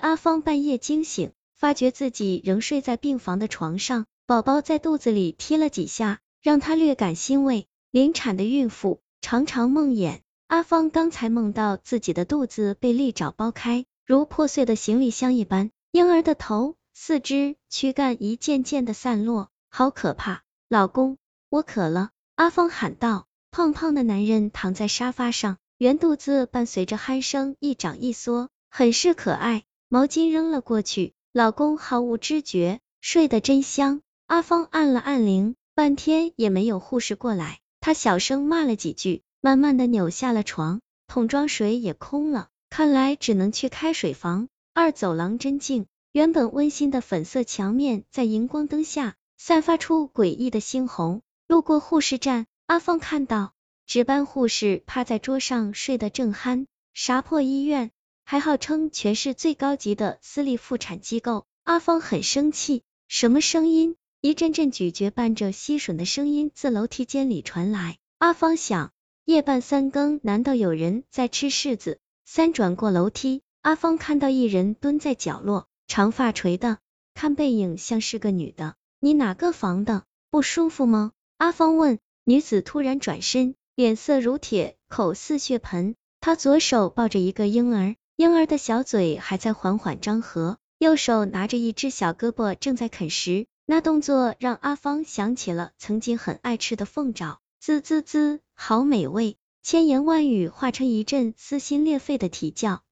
阿芳半夜惊醒，发觉自己仍睡在病房的床上，宝宝在肚子里踢了几下，让她略感欣慰。临产的孕妇常常梦魇，阿芳刚才梦到自己的肚子被利爪剥开，如破碎的行李箱一般，婴儿的头、四肢、躯干一件件的散落，好可怕！老公，我渴了，阿芳喊道。胖胖的男人躺在沙发上，圆肚子伴随着鼾声一长一缩，很是可爱。毛巾扔了过去，老公毫无知觉，睡得真香。阿芳按了按铃，半天也没有护士过来，她小声骂了几句，慢慢的扭下了床，桶装水也空了，看来只能去开水房。二走廊真静，原本温馨的粉色墙面在荧光灯下散发出诡异的猩红。路过护士站，阿芳看到值班护士趴在桌上睡得正酣，啥破医院？还号称全市最高级的私立妇产机构，阿芳很生气。什么声音？一阵阵咀嚼伴着吸吮的声音自楼梯间里传来。阿芳想，夜半三更，难道有人在吃柿子？三转过楼梯，阿芳看到一人蹲在角落，长发垂的，看背影像是个女的。你哪个房的？不舒服吗？阿芳问。女子突然转身，脸色如铁，口似血盆。她左手抱着一个婴儿。婴儿的小嘴还在缓缓张合，右手拿着一只小胳膊正在啃食，那动作让阿芳想起了曾经很爱吃的凤爪，滋滋滋，好美味，千言万语化成一阵撕心裂肺的啼叫。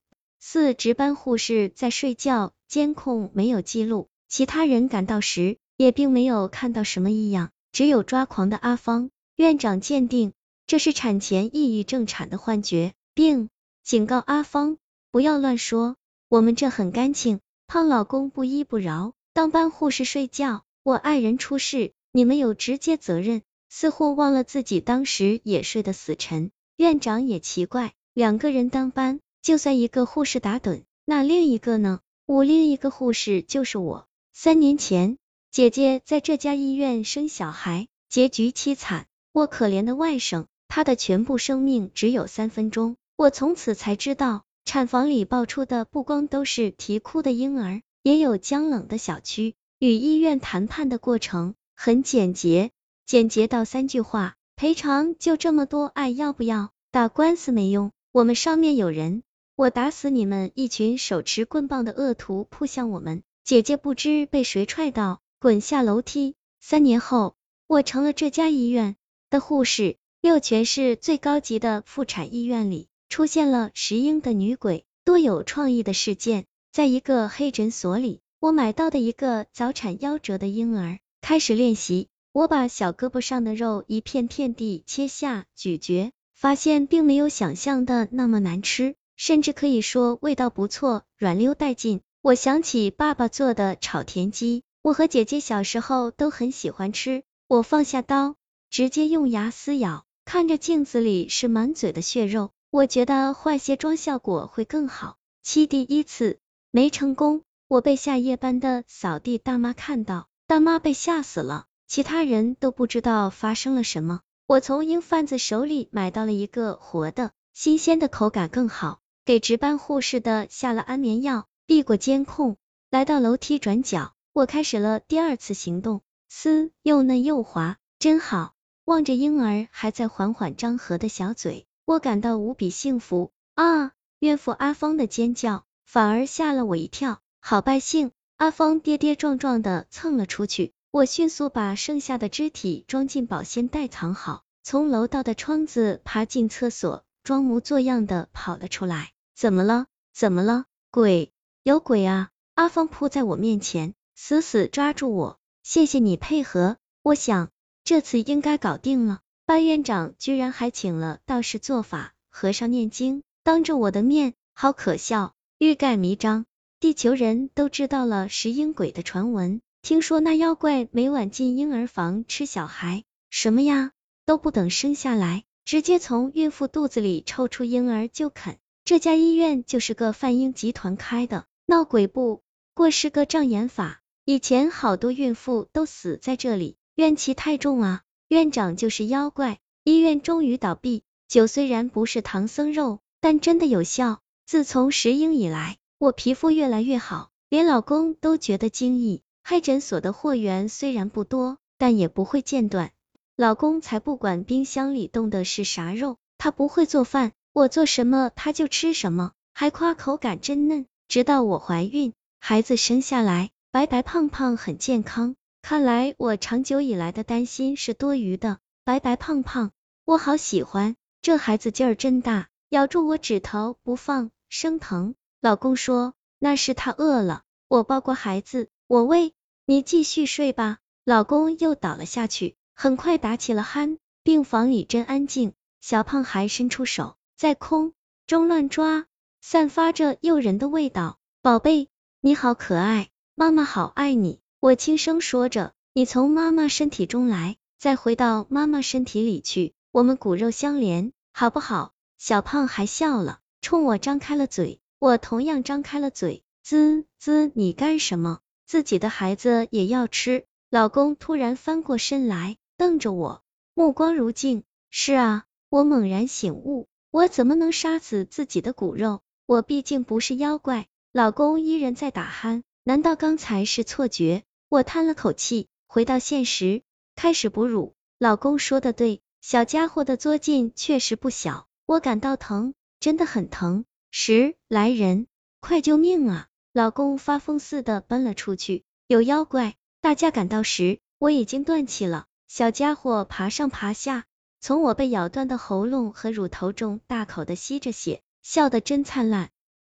四值班护士在睡觉，监控没有记录，其他人赶到时也并没有看到什么异样，只有抓狂的阿芳。院长鉴定这是产前抑郁症产的幻觉，并警告阿芳。不要乱说，我们这很干净。胖老公不依不饶，当班护士睡觉，我爱人出事，你们有直接责任。似乎忘了自己当时也睡得死沉。院长也奇怪，两个人当班，就算一个护士打盹，那另一个呢？我另一个护士就是我。三年前，姐姐在这家医院生小孩，结局凄惨。我可怜的外甥，他的全部生命只有三分钟。我从此才知道。产房里爆出的不光都是啼哭的婴儿，也有僵冷的小区。与医院谈判的过程很简洁，简洁到三句话：赔偿就这么多，爱要不要？打官司没用，我们上面有人，我打死你们！一群手持棍棒的恶徒扑向我们，姐姐不知被谁踹到，滚下楼梯。三年后，我成了这家医院的护士，六全市最高级的妇产医院里。出现了石英的女鬼，多有创意的事件。在一个黑诊所里，我买到的一个早产夭折的婴儿，开始练习。我把小胳膊上的肉一片片地切下咀嚼，发现并没有想象的那么难吃，甚至可以说味道不错，软溜带劲。我想起爸爸做的炒田鸡，我和姐姐小时候都很喜欢吃。我放下刀，直接用牙撕咬，看着镜子里是满嘴的血肉。我觉得换卸妆效果会更好。七第一次没成功，我被下夜班的扫地大妈看到，大妈被吓死了，其他人都不知道发生了什么。我从英贩子手里买到了一个活的，新鲜的口感更好，给值班护士的下了安眠药，避过监控，来到楼梯转角，我开始了第二次行动。丝又嫩又滑，真好。望着婴儿还在缓缓张合的小嘴。我感到无比幸福啊！孕妇阿芳的尖叫反而吓了我一跳。好败兴，阿芳跌跌撞撞的蹭了出去。我迅速把剩下的肢体装进保鲜袋藏好，从楼道的窗子爬进厕所，装模作样的跑了出来。怎么了？怎么了？鬼？有鬼啊！阿芳扑在我面前，死死抓住我。谢谢你配合，我想这次应该搞定了。班院长居然还请了道士做法，和尚念经，当着我的面，好可笑！欲盖弥彰，地球人都知道了石英鬼的传闻，听说那妖怪每晚进婴儿房吃小孩，什么呀，都不等生下来，直接从孕妇肚子里抽出婴儿就啃。这家医院就是个贩婴集团开的，闹鬼不过是个障眼法，以前好多孕妇都死在这里，怨气太重啊。院长就是妖怪，医院终于倒闭。酒虽然不是唐僧肉，但真的有效。自从石英以来，我皮肤越来越好，连老公都觉得惊异。开诊所的货源虽然不多，但也不会间断。老公才不管冰箱里冻的是啥肉，他不会做饭，我做什么他就吃什么，还夸口感真嫩。直到我怀孕，孩子生下来，白白胖胖，很健康。看来我长久以来的担心是多余的。白白胖胖，我好喜欢，这孩子劲儿真大，咬住我指头不放，生疼。老公说那是他饿了，我抱过孩子，我喂。你继续睡吧，老公又倒了下去，很快打起了鼾。病房里真安静，小胖还伸出手在空中乱抓，散发着诱人的味道。宝贝，你好可爱，妈妈好爱你。我轻声说着，你从妈妈身体中来，再回到妈妈身体里去，我们骨肉相连，好不好？小胖还笑了，冲我张开了嘴，我同样张开了嘴，滋滋，你干什么？自己的孩子也要吃，老公突然翻过身来，瞪着我，目光如镜。是啊，我猛然醒悟，我怎么能杀死自己的骨肉？我毕竟不是妖怪。老公依然在打鼾，难道刚才是错觉？我叹了口气，回到现实，开始哺乳。老公说的对，小家伙的作劲确实不小，我感到疼，真的很疼。十来人，快救命啊！老公发疯似的奔了出去，有妖怪！大家赶到时，我已经断气了。小家伙爬上爬下，从我被咬断的喉咙和乳头中大口的吸着血，笑得真灿烂。